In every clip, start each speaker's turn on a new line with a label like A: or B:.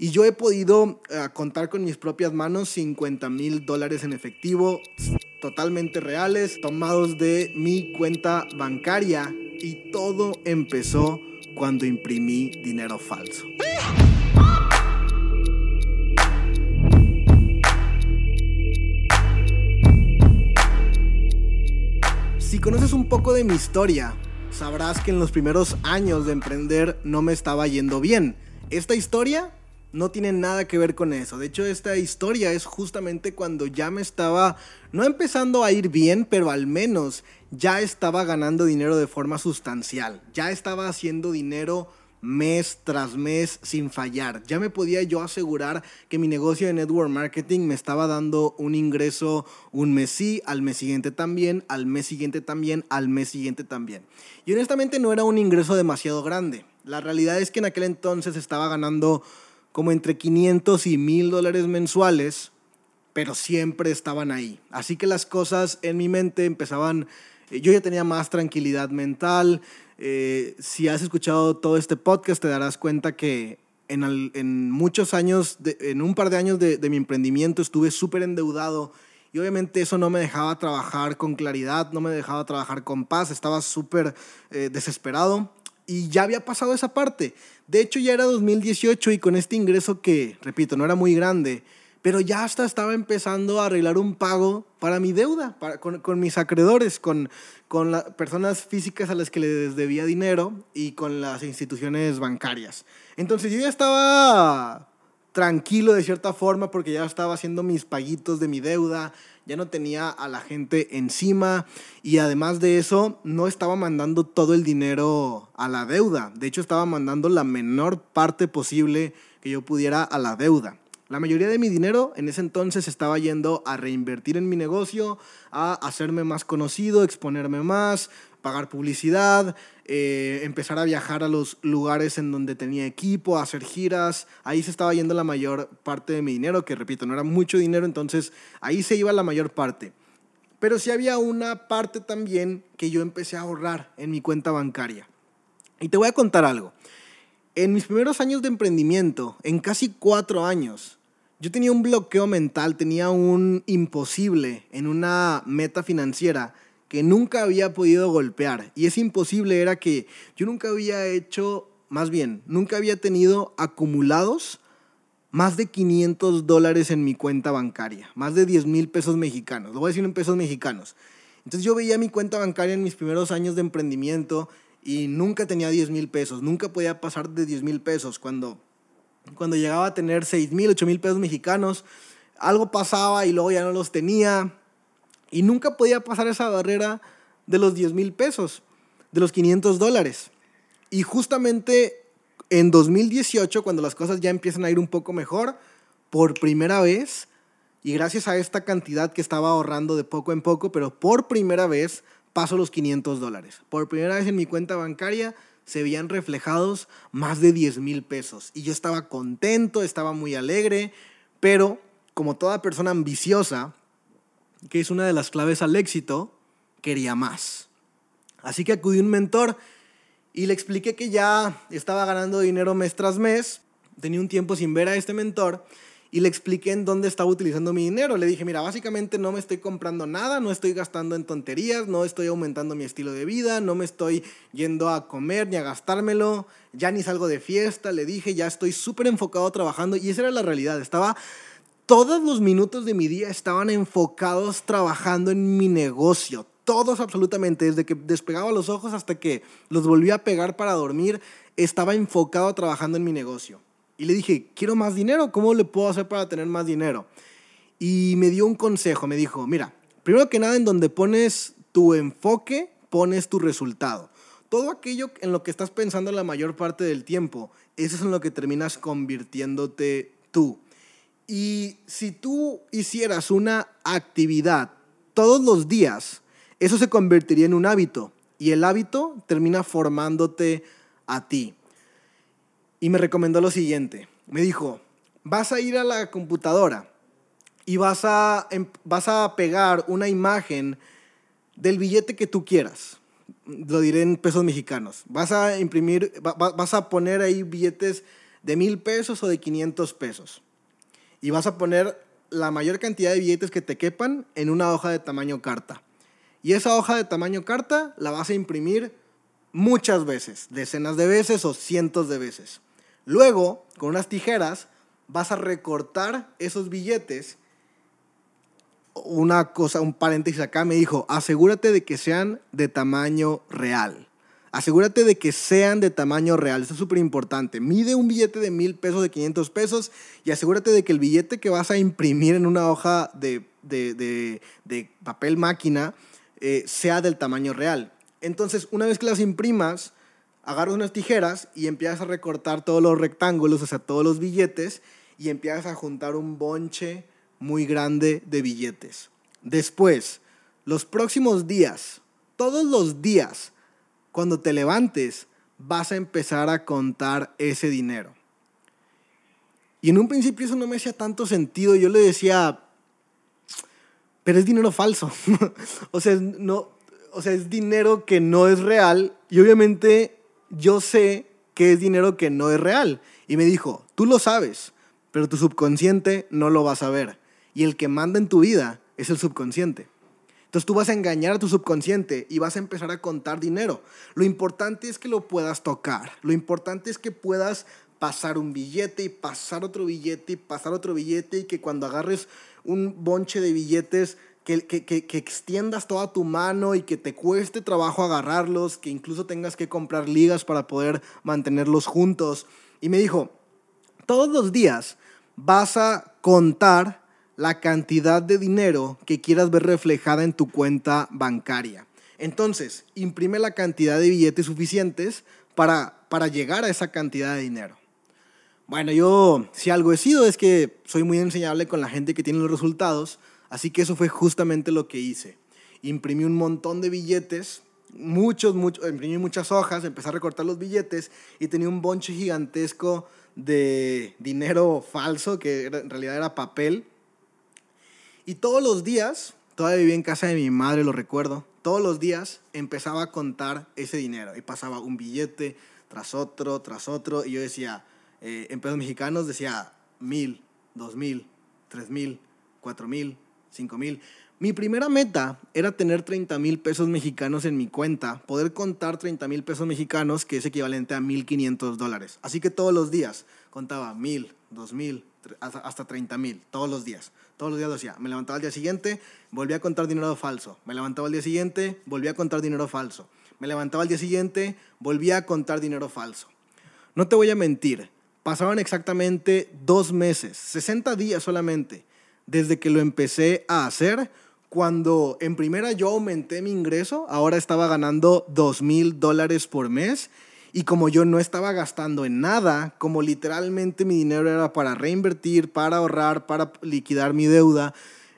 A: Y yo he podido eh, contar con mis propias manos 50 mil dólares en efectivo, totalmente reales, tomados de mi cuenta bancaria. Y todo empezó cuando imprimí dinero falso. Si conoces un poco de mi historia, sabrás que en los primeros años de emprender no me estaba yendo bien. Esta historia no tiene nada que ver con eso. De hecho, esta historia es justamente cuando ya me estaba, no empezando a ir bien, pero al menos ya estaba ganando dinero de forma sustancial. Ya estaba haciendo dinero mes tras mes sin fallar. Ya me podía yo asegurar que mi negocio de network marketing me estaba dando un ingreso un mes sí, al mes siguiente también, al mes siguiente también, al mes siguiente también. Y honestamente no era un ingreso demasiado grande. La realidad es que en aquel entonces estaba ganando como entre 500 y 1000 dólares mensuales, pero siempre estaban ahí. Así que las cosas en mi mente empezaban, eh, yo ya tenía más tranquilidad mental. Eh, si has escuchado todo este podcast te darás cuenta que en, muchos años, en un par de años de, mi emprendimiento estuve súper endeudado y obviamente eso no me dejaba trabajar con claridad, no me dejaba trabajar con paz, estaba súper eh, desesperado y ya había pasado esa parte. De hecho, ya era 2018 y con este ingreso que, repito, no era muy grande, pero ya hasta estaba empezando a arreglar un pago para mi deuda, para, con, con, mis acreedores, con, con las personas físicas a las que les debía dinero y con las instituciones bancarias. Entonces yo ya estaba tranquilo de cierta forma porque ya estaba haciendo mis paguitos de mi deuda, ya no tenía a la gente encima y además de eso no estaba mandando todo el dinero a la deuda. De hecho estaba mandando la menor parte posible que yo pudiera a la deuda. La mayoría de mi dinero en ese entonces estaba yendo a reinvertir en mi negocio, a hacerme más conocido, exponerme más, pagar publicidad, eh, empezar a viajar a los lugares en donde tenía equipo, a hacer giras. Ahí se estaba yendo la mayor parte de mi dinero, que repito, no era mucho dinero, entonces ahí se iba la mayor parte. Pero sí había una parte también que yo empecé a ahorrar en mi cuenta bancaria. Y te voy a contar algo. En mis primeros años de emprendimiento, en casi cuatro años, yo tenía un bloqueo mental, tenía un imposible en una meta financiera que nunca había podido golpear. Y es imposible era que yo nunca había hecho, más bien, nunca había tenido acumulados más de 500 dólares en mi cuenta bancaria, más de 10 mil pesos mexicanos, lo voy a decir en pesos mexicanos. Entonces yo veía mi cuenta bancaria en mis primeros años de emprendimiento y nunca tenía 10 mil pesos, nunca podía pasar de 10 mil pesos. Cuando, cuando llegaba a tener 6 mil, 8 mil pesos mexicanos, algo pasaba y luego ya no los tenía y nunca podía pasar esa barrera de los 10 mil pesos, de los 500 dólares. Y justamente en 2018, cuando las cosas ya empiezan a ir un poco mejor, por primera vez, y gracias a esta cantidad que estaba ahorrando de poco en poco, pero por primera vez paso los 500 dólares. Por primera vez en mi cuenta bancaria se veían reflejados más de 10 mil pesos. Y yo estaba contento, estaba muy alegre, pero como toda persona ambiciosa, que es una de las claves al éxito, quería más. Así que acudí a un mentor y le expliqué que ya estaba ganando dinero mes tras mes, tenía un tiempo sin ver a este mentor y le expliqué en dónde estaba utilizando mi dinero. Le dije, mira, básicamente no me estoy comprando nada, no estoy gastando en tonterías, no estoy aumentando mi estilo de vida, no me estoy yendo a comer ni a gastármelo, ya ni salgo de fiesta, le dije, ya estoy súper enfocado trabajando y esa era la realidad, estaba todos los minutos de mi día estaban enfocados trabajando en mi negocio. Todos absolutamente, desde que despegaba los ojos hasta que los volví a pegar para dormir, estaba enfocado trabajando en mi negocio. Y le dije, quiero más dinero, ¿cómo le puedo hacer para tener más dinero? Y me dio un consejo, me dijo, mira, primero que nada en donde pones tu enfoque, pones tu resultado. Todo aquello en lo que estás pensando la mayor parte del tiempo, eso es en lo que terminas convirtiéndote tú. Y si tú hicieras una actividad todos los días, eso se convertiría en un hábito y el hábito termina formándote a ti. Y me recomendó lo siguiente. Me dijo, vas a ir a la computadora y vas a, em, vas a pegar una imagen del billete que tú quieras. Lo diré en pesos mexicanos. Vas a imprimir, vas a poner ahí billetes de mil pesos o de 500 pesos. Y vas a poner la mayor cantidad de billetes que te quepan en una hoja de tamaño carta. Y esa hoja de tamaño carta la vas a imprimir muchas veces, decenas de veces o cientos de veces. Luego, con unas tijeras, vas a recortar esos billetes. Una cosa, un paréntesis acá me dijo, asegúrate de que sean de tamaño real. Asegúrate de que sean de tamaño real. Esto es súper importante. Mide un billete de mil pesos, de 500 pesos y asegúrate de que el billete que vas a imprimir en una hoja de, papel máquina eh, sea del tamaño real. Entonces, una vez que las imprimas, agarras unas tijeras y empiezas a recortar todos los rectángulos, o sea, todos los billetes, y empiezas a juntar un bonche muy grande de billetes. Después, los próximos días, todos los días, cuando te levantes, vas a empezar a contar ese dinero. Y en un principio eso no me hacía tanto sentido. Yo le decía, pero es dinero falso. o, sea, no, o sea, es dinero que no es real. Y obviamente yo sé que es dinero que no es real. Y me dijo, tú lo sabes, pero tu subconsciente no lo va a saber. Y el que manda en tu vida es el subconsciente. Entonces tú vas a engañar a tu subconsciente y vas a empezar a contar dinero. Lo importante es que lo puedas tocar. Lo importante es que puedas pasar un billete y pasar otro billete y pasar otro billete y que cuando agarres un bonche de billetes que, que, que, que, extiendas toda tu mano y que te cueste trabajo agarrarlos, que incluso tengas que comprar ligas para poder mantenerlos juntos. Y me dijo, todos los días vas a contar la cantidad de dinero que quieras ver reflejada en tu cuenta bancaria. Entonces, imprime la cantidad de billetes suficientes para, para llegar a esa cantidad de dinero. Bueno, yo si algo he sido es que soy muy enseñable con la gente que tiene los resultados, así que eso fue justamente lo que hice. Imprimí un montón de billetes, muchos, muchos, imprimí muchas hojas, empecé a recortar los billetes y tenía un bonche gigantesco de dinero falso, que en realidad era papel, y todos los días, todavía vivía en casa de mi madre, lo recuerdo, todos los días empezaba a contar ese dinero y pasaba un billete tras otro, tras otro, y yo decía, eh, en pesos mexicanos decía mil, dos mil, tres mil, cuatro mil, cinco mil. Mi primera meta era tener 30 mil pesos mexicanos en mi cuenta, poder contar 30 mil pesos mexicanos, que es equivalente a 1.500 dólares. Así que todos los días contaba mil, dos mil, hasta 30 mil, todos los días. Todos los días lo hacía. Me levantaba al día siguiente, volvía a contar dinero falso. Me levantaba al día siguiente, volvía a contar dinero falso. Me levantaba al día siguiente, volvía a contar dinero falso. No te voy a mentir, pasaban exactamente dos meses, 60 días solamente, desde que lo empecé a hacer, cuando en primera yo aumenté mi ingreso, ahora estaba ganando dos mil dólares por mes y como yo no estaba gastando en nada, como literalmente mi dinero era para reinvertir, para ahorrar, para liquidar mi deuda,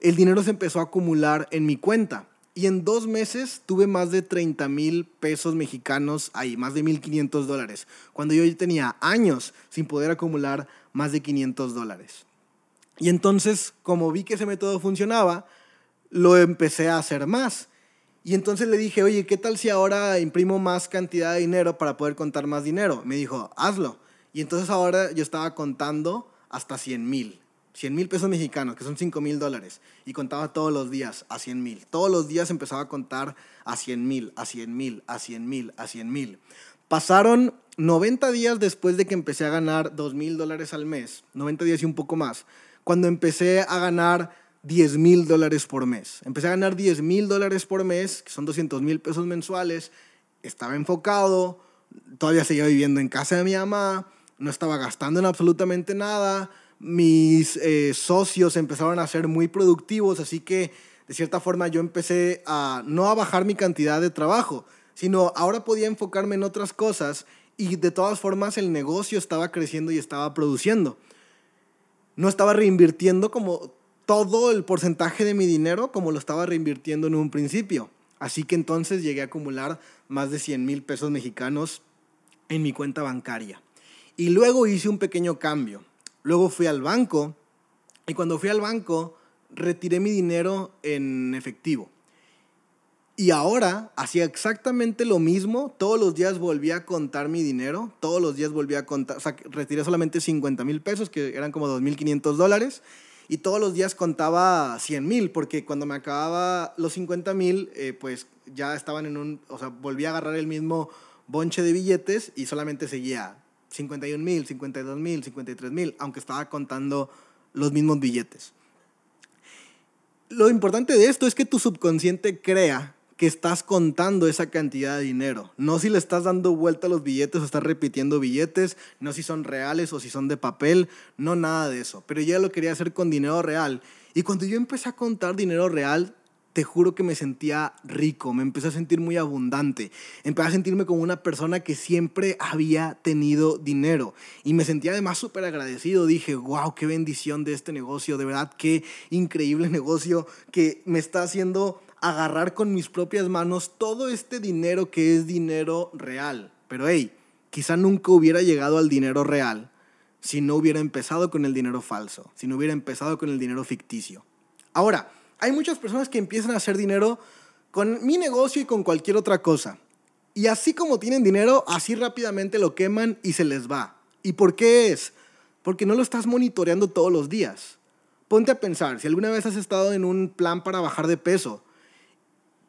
A: el dinero se empezó a acumular en mi cuenta. Y en dos meses tuve más de 30 mil pesos mexicanos ahí, más de 1.500 dólares, cuando yo tenía años sin poder acumular más de 500 dólares. Y entonces, como vi que ese método funcionaba, lo empecé a hacer más. Y entonces le dije, oye, ¿qué tal si ahora imprimo más cantidad de dinero para poder contar más dinero? Me dijo, hazlo. Y entonces ahora yo estaba contando hasta 100 mil. 100 mil pesos mexicanos, que son 5 mil dólares. Y contaba todos los días a 100 mil. Todos los días empezaba a contar a 100 mil, a 100 mil, a 100 mil, a 100 mil. Pasaron 90 días después de que empecé a ganar 2 mil dólares al mes, 90 días y un poco más, cuando empecé a ganar 10 mil dólares por mes. Empecé a ganar 10 mil dólares por mes, que son 200 mil pesos mensuales. Estaba enfocado, todavía seguía viviendo en casa de mi mamá, no estaba gastando en absolutamente nada. Mis eh, socios empezaron a ser muy productivos, así que de cierta forma yo empecé a no a bajar mi cantidad de trabajo, sino ahora podía enfocarme en otras cosas y de todas formas el negocio estaba creciendo y estaba produciendo. No estaba reinvirtiendo como todo el porcentaje de mi dinero como lo estaba reinvirtiendo en un principio. Así que entonces llegué a acumular más de 100 mil pesos mexicanos en mi cuenta bancaria. Y luego hice un pequeño cambio. Luego fui al banco y cuando fui al banco retiré mi dinero en efectivo. Y ahora hacía exactamente lo mismo. Todos los días volvía a contar mi dinero. Todos los días volvía a contar. O sea, retiré solamente 50 mil pesos, que eran como 2.500 dólares. Y todos los días contaba 100 mil, porque cuando me acababa los 50 mil, eh, pues ya estaban en un. O sea, volvía a agarrar el mismo bonche de billetes y solamente seguía 51 mil, 52 mil, 53 mil, aunque estaba contando los mismos billetes. Lo importante de esto es que tu subconsciente crea que estás contando esa cantidad de dinero. No si le estás dando vuelta a los billetes o estás repitiendo billetes, no si son reales o si son de papel, no nada de eso. Pero ya lo quería hacer con dinero real. Y cuando yo empecé a contar dinero real, te juro que me sentía rico, me empecé a sentir muy abundante, empecé a sentirme como una persona que siempre había tenido dinero y me sentía además súper agradecido. Dije, wow, qué bendición de este negocio, de verdad, qué increíble negocio que me está haciendo agarrar con mis propias manos todo este dinero que es dinero real. Pero hey, quizá nunca hubiera llegado al dinero real si no hubiera empezado con el dinero falso, si no hubiera empezado con el dinero ficticio. Ahora, hay muchas personas que empiezan a hacer dinero con mi negocio y con cualquier otra cosa. Y así como tienen dinero, así rápidamente lo queman y se les va. ¿Y por qué es? Porque no lo estás monitoreando todos los días. Ponte a pensar, si alguna vez has estado en un plan para bajar de peso,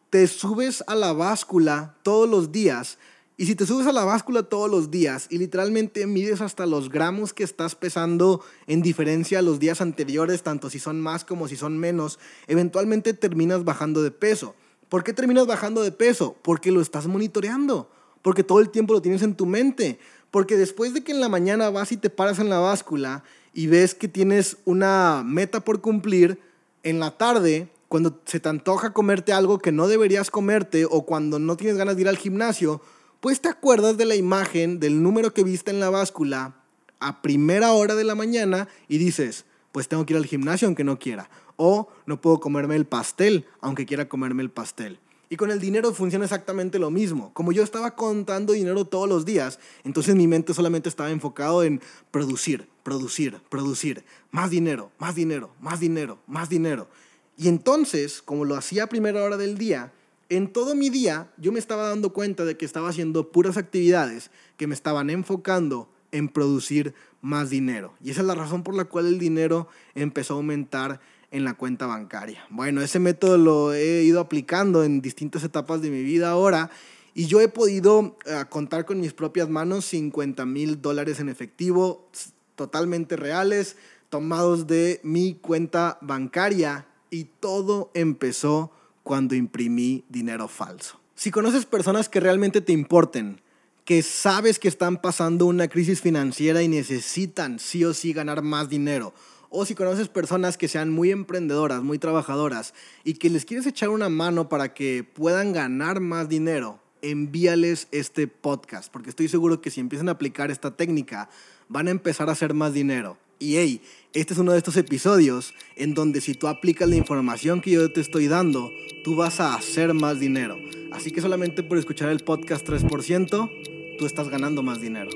A: te subes a la báscula todos los días. Y si te subes a la báscula todos los días y literalmente mides hasta los gramos que estás pesando en diferencia a los días anteriores, tanto si son más como si son menos, eventualmente terminas bajando de peso. ¿Por qué terminas bajando de peso? Porque lo estás monitoreando, porque todo el tiempo lo tienes en tu mente, porque después de que en la mañana vas y te paras en la báscula y ves que tienes una meta por cumplir, en la tarde cuando se te antoja comerte algo que no deberías comerte o cuando no tienes ganas de ir al gimnasio, pues te acuerdas de la imagen del número que viste en la báscula a primera hora de la mañana y dices, pues tengo que ir al gimnasio aunque no quiera. O no puedo comerme el pastel aunque quiera comerme el pastel. Y con el dinero funciona exactamente lo mismo. Como yo estaba contando dinero todos los días, entonces mi mente solamente estaba enfocado en producir, producir, producir. Más dinero, más dinero, más dinero, más dinero. Y entonces, como lo hacía a primera hora del día, en todo mi día yo me estaba dando cuenta de que estaba haciendo puras actividades que me estaban enfocando en producir más dinero. Y esa es la razón por la cual el dinero empezó a aumentar en la cuenta bancaria. Bueno, ese método lo he ido aplicando en distintas etapas de mi vida ahora y yo he podido eh, contar con mis propias manos 50 mil dólares en efectivo, totalmente reales, tomados de mi cuenta bancaria y todo empezó cuando imprimí dinero falso. Si conoces personas que realmente te importen, que sabes que están pasando una crisis financiera y necesitan sí o sí ganar más dinero, o si conoces personas que sean muy emprendedoras, muy trabajadoras y que les quieres echar una mano para que puedan ganar más dinero, envíales este podcast, porque estoy seguro que si empiezan a aplicar esta técnica, van a empezar a hacer más dinero. Y hey, este es uno de estos episodios en donde si tú aplicas la información que yo te estoy dando, tú vas a hacer más dinero. Así que solamente por escuchar el podcast 3%, tú estás ganando más dinero.